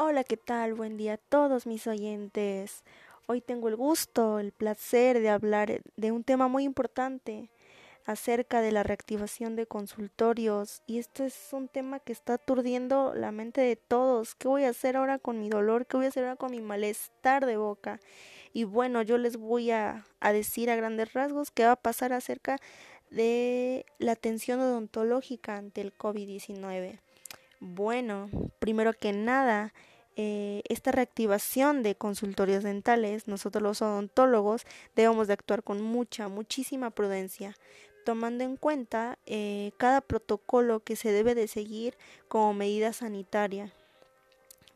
Hola, ¿qué tal? Buen día a todos mis oyentes. Hoy tengo el gusto, el placer de hablar de un tema muy importante acerca de la reactivación de consultorios y esto es un tema que está aturdiendo la mente de todos. ¿Qué voy a hacer ahora con mi dolor? ¿Qué voy a hacer ahora con mi malestar de boca? Y bueno, yo les voy a, a decir a grandes rasgos qué va a pasar acerca de la atención odontológica ante el COVID-19. Bueno, primero que nada, eh, esta reactivación de consultorios dentales, nosotros los odontólogos debemos de actuar con mucha, muchísima prudencia, tomando en cuenta eh, cada protocolo que se debe de seguir como medida sanitaria.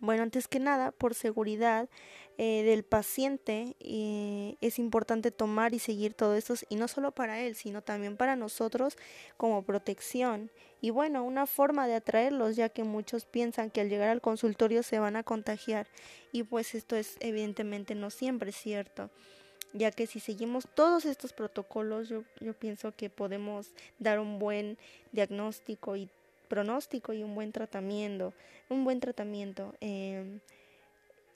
Bueno, antes que nada, por seguridad eh, del paciente, eh, es importante tomar y seguir todo esto, y no solo para él, sino también para nosotros como protección. Y bueno, una forma de atraerlos, ya que muchos piensan que al llegar al consultorio se van a contagiar, y pues esto es evidentemente no siempre cierto ya que si seguimos todos estos protocolos, yo, yo pienso que podemos dar un buen diagnóstico y pronóstico y un buen tratamiento, un buen tratamiento. Eh,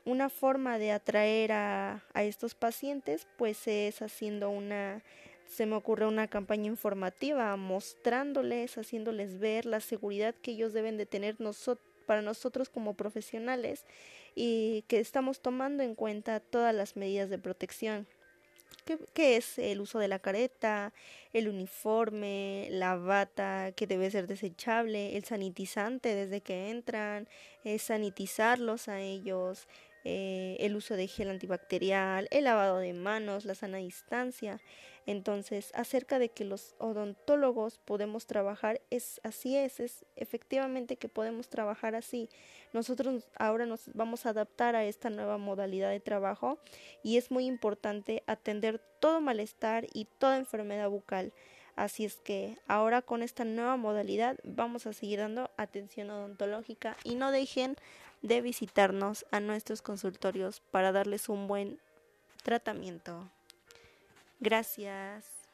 una forma de atraer a, a estos pacientes pues es haciendo una se me ocurre una campaña informativa mostrándoles, haciéndoles ver la seguridad que ellos deben de tener para nosotros como profesionales y que estamos tomando en cuenta todas las medidas de protección que, es el uso de la careta, el uniforme, la bata que debe ser desechable, el sanitizante desde que entran, es sanitizarlos a ellos, eh, el uso de gel antibacterial, el lavado de manos, la sana distancia. Entonces, acerca de que los odontólogos podemos trabajar, es así es, es efectivamente que podemos trabajar así. Nosotros ahora nos vamos a adaptar a esta nueva modalidad de trabajo y es muy importante atender todo malestar y toda enfermedad bucal. Así es que ahora con esta nueva modalidad vamos a seguir dando atención odontológica y no dejen de visitarnos a nuestros consultorios para darles un buen tratamiento. Gracias.